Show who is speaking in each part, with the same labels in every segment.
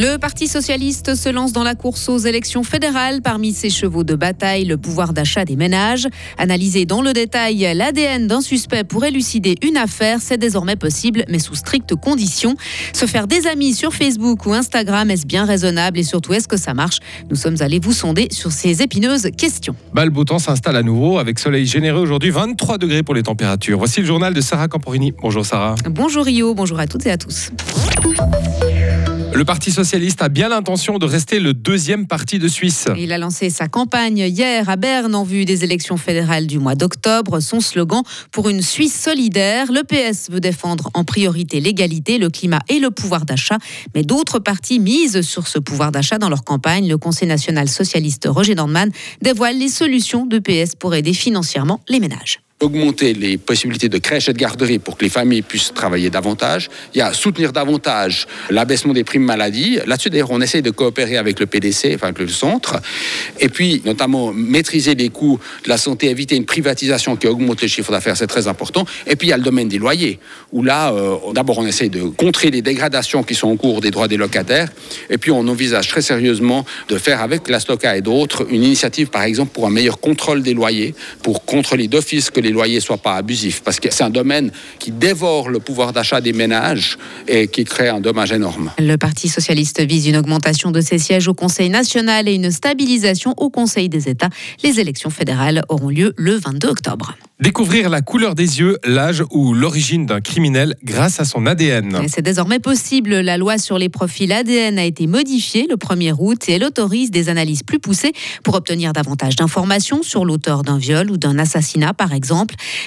Speaker 1: Le Parti socialiste se lance dans la course aux élections fédérales. Parmi ses chevaux de bataille, le pouvoir d'achat des ménages. Analyser dans le détail l'ADN d'un suspect pour élucider une affaire, c'est désormais possible, mais sous strictes conditions. Se faire des amis sur Facebook ou Instagram, est-ce bien raisonnable? Et surtout est-ce que ça marche? Nous sommes allés vous sonder sur ces épineuses questions.
Speaker 2: Bah, le beau temps s'installe à nouveau avec soleil généreux aujourd'hui, 23 degrés pour les températures. Voici le journal de Sarah Camporini. Bonjour Sarah.
Speaker 1: Bonjour Rio, bonjour à toutes et à tous.
Speaker 2: Le Parti socialiste a bien l'intention de rester le deuxième parti de Suisse.
Speaker 1: Il a lancé sa campagne hier à Berne en vue des élections fédérales du mois d'octobre. Son slogan pour une Suisse solidaire. Le PS veut défendre en priorité l'égalité, le climat et le pouvoir d'achat. Mais d'autres partis misent sur ce pouvoir d'achat dans leur campagne. Le Conseil national socialiste Roger Dornmann dévoile les solutions de PS pour aider financièrement les ménages
Speaker 3: augmenter les possibilités de crèches et de garderies pour que les familles puissent travailler davantage. Il y a soutenir davantage l'abaissement des primes maladie. Là-dessus, d'ailleurs, on essaye de coopérer avec le PDC, enfin avec le centre. Et puis, notamment, maîtriser les coûts de la santé, éviter une privatisation qui augmente les chiffres d'affaires, c'est très important. Et puis, il y a le domaine des loyers, où là, euh, d'abord, on essaye de contrer les dégradations qui sont en cours des droits des locataires. Et puis, on envisage très sérieusement de faire avec la SLOCA et d'autres une initiative, par exemple, pour un meilleur contrôle des loyers, pour contrôler d'office que les les loyers soient pas abusifs, parce que c'est un domaine qui dévore le pouvoir d'achat des ménages et qui crée un dommage énorme.
Speaker 1: Le Parti socialiste vise une augmentation de ses sièges au Conseil national et une stabilisation au Conseil des États. Les élections fédérales auront lieu le 22 octobre.
Speaker 2: Découvrir la couleur des yeux, l'âge ou l'origine d'un criminel grâce à son ADN.
Speaker 1: C'est désormais possible. La loi sur les profils ADN a été modifiée le 1er août et elle autorise des analyses plus poussées pour obtenir davantage d'informations sur l'auteur d'un viol ou d'un assassinat, par exemple.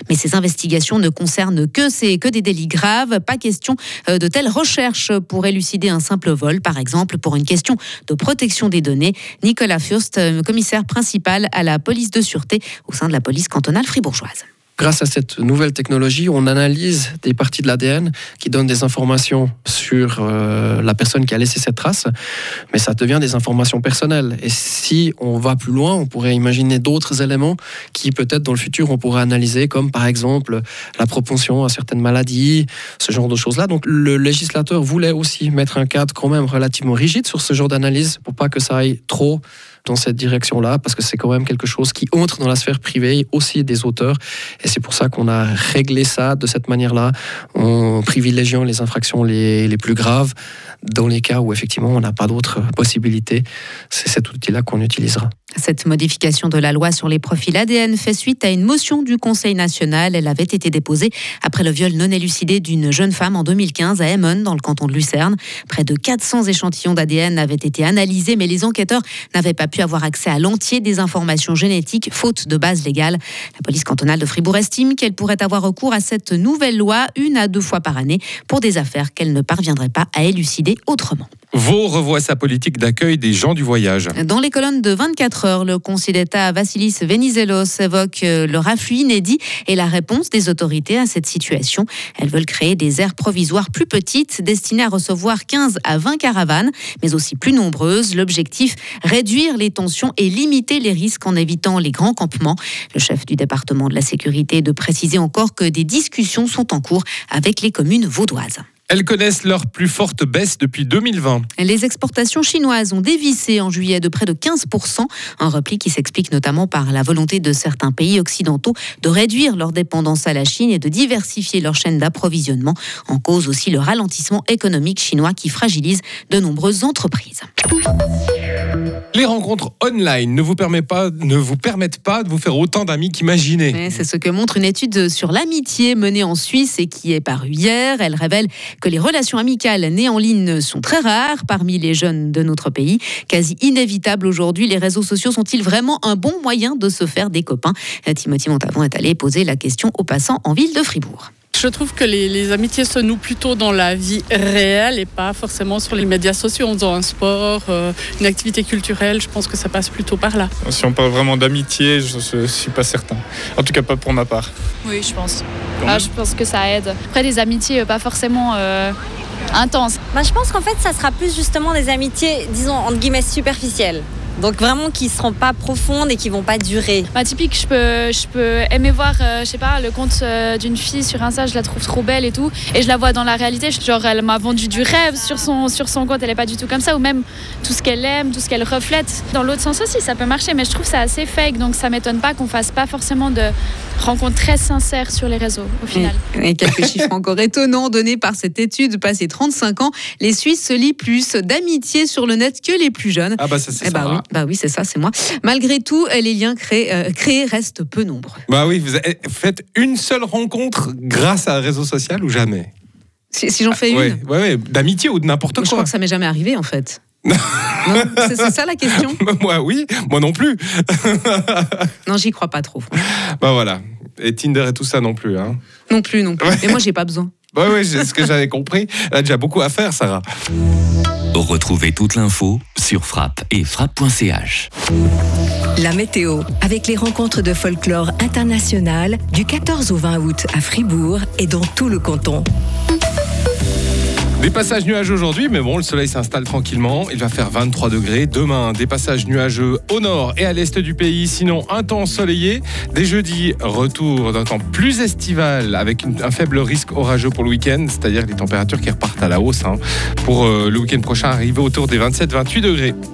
Speaker 1: Mais ces investigations ne concernent que, que des délits graves. Pas question euh, de telles recherches pour élucider un simple vol, par exemple, pour une question de protection des données. Nicolas Furst, euh, commissaire principal à la police de sûreté au sein de la police cantonale fribourgeoise.
Speaker 4: Grâce à cette nouvelle technologie, on analyse des parties de l'ADN qui donnent des informations sur euh, la personne qui a laissé cette trace, mais ça devient des informations personnelles. Et si on va plus loin, on pourrait imaginer d'autres éléments qui peut-être dans le futur on pourrait analyser, comme par exemple la propension à certaines maladies, ce genre de choses-là. Donc le législateur voulait aussi mettre un cadre quand même relativement rigide sur ce genre d'analyse pour pas que ça aille trop dans cette direction-là, parce que c'est quand même quelque chose qui entre dans la sphère privée aussi des auteurs. Et c'est pour ça qu'on a réglé ça de cette manière-là, en privilégiant les infractions les, les plus graves. Dans les cas où effectivement on n'a pas d'autres possibilités, c'est cet outil-là qu'on utilisera.
Speaker 1: Cette modification de la loi sur les profils ADN fait suite à une motion du Conseil national. Elle avait été déposée après le viol non élucidé d'une jeune femme en 2015 à Emmen, dans le canton de Lucerne. Près de 400 échantillons d'ADN avaient été analysés, mais les enquêteurs n'avaient pas pu avoir accès à l'entier des informations génétiques, faute de base légale. La police cantonale de Fribourg estime qu'elle pourrait avoir recours à cette nouvelle loi une à deux fois par année pour des affaires qu'elle ne parviendrait pas à élucider autrement.
Speaker 2: Vaud revoit sa politique d'accueil des gens du voyage.
Speaker 1: Dans les colonnes de 24 heures, le conseiller d'État Vassilis Venizelos évoque euh, le afflux inédit et la réponse des autorités à cette situation. Elles veulent créer des aires provisoires plus petites destinées à recevoir 15 à 20 caravanes, mais aussi plus nombreuses. L'objectif, réduire les tensions et limiter les risques en évitant les grands campements. Le chef du département de la sécurité de préciser encore que des discussions sont en cours avec les communes vaudoises.
Speaker 2: Elles connaissent leur plus forte baisse depuis 2020.
Speaker 1: Les exportations chinoises ont dévissé en juillet de près de 15%, un repli qui s'explique notamment par la volonté de certains pays occidentaux de réduire leur dépendance à la Chine et de diversifier leur chaîne d'approvisionnement. En cause aussi le ralentissement économique chinois qui fragilise de nombreuses entreprises.
Speaker 2: Les rencontres online ne vous, permettent pas, ne vous permettent pas de vous faire autant d'amis qu'imaginé.
Speaker 1: C'est ce que montre une étude sur l'amitié menée en Suisse et qui est parue hier. Elle révèle que les relations amicales nées en ligne sont très rares parmi les jeunes de notre pays. Quasi inévitable aujourd'hui, les réseaux sociaux sont-ils vraiment un bon moyen de se faire des copains? Timothy Montavon est allé poser la question aux passants en ville de Fribourg.
Speaker 5: Je trouve que les, amitiés se nouent plutôt dans la vie réelle et pas forcément sur les médias sociaux en faisant un sport, euh, une activité culturelle. Je pense que ça passe plutôt par là.
Speaker 6: Si on parle vraiment d'amitié, je ne suis pas certain. En tout cas, pas pour ma part.
Speaker 7: Oui, je pense. Ah, je pense que ça aide. Après, des amitiés, euh, pas forcément. Euh, intenses.
Speaker 8: Bah, je pense qu'en fait, ça sera plus justement des amitiés, disons, entre guillemets, superficielles. Donc vraiment qui seront pas profondes et qui vont pas durer.
Speaker 7: Bah, typique, je peux, je peux aimer voir, euh, je sais pas, le compte euh, d'une fille sur Insta, je la trouve trop belle et tout, et je la vois dans la réalité, genre elle m'a vendu du rêve sur son, sur son compte, elle est pas du tout comme ça, ou même tout ce qu'elle aime, tout ce qu'elle reflète. Dans l'autre sens aussi, ça peut marcher, mais je trouve ça assez fake, donc ça m'étonne pas qu'on fasse pas forcément de rencontres très sincères sur les réseaux au final.
Speaker 1: Et, et quelques chiffres encore étonnants donnés par cette étude passée 35 ans, les Suisses se lient plus d'amitié sur le net que les plus jeunes.
Speaker 2: Ah bah ça c'est
Speaker 1: Eh bah
Speaker 2: ça.
Speaker 1: Oui, bah oui, c'est ça, c'est moi. Malgré tout, les liens créés, euh, créés restent peu nombreux.
Speaker 2: Bah oui, vous avez- faites une seule rencontre grâce à un réseau social ou jamais?
Speaker 1: Si, si j'en fais une,
Speaker 2: Ouais, ouais, d'amitié ou de n'importe
Speaker 1: je crois
Speaker 2: quoi.
Speaker 1: que ça m'est jamais arrivé en fait. c'est ça la question.
Speaker 2: Moi oui, moi non plus.
Speaker 1: Non, j'y crois pas trop.
Speaker 2: Bah voilà. Et Tinder et tout ça non plus. Hein.
Speaker 1: Non plus, non plus.
Speaker 2: Ouais.
Speaker 1: Et moi, j'ai pas besoin.
Speaker 2: Ouais, ouais, c'est ce que j'avais compris. Elle a déjà beaucoup à faire, Sarah.
Speaker 9: Retrouvez toute l'info sur frappe et frappe.ch.
Speaker 10: La météo, avec les rencontres de folklore international du 14 au 20 août à Fribourg et dans tout le canton.
Speaker 2: Des passages nuageux aujourd'hui, mais bon, le soleil s'installe tranquillement. Il va faire 23 degrés. Demain, des passages nuageux au nord et à l'est du pays. Sinon, un temps ensoleillé. Dès jeudi, retour d'un temps plus estival avec un faible risque orageux pour le week-end, c'est-à-dire les températures qui repartent à la hausse. hein. Pour euh, le week-end prochain, arriver autour des 27-28 degrés.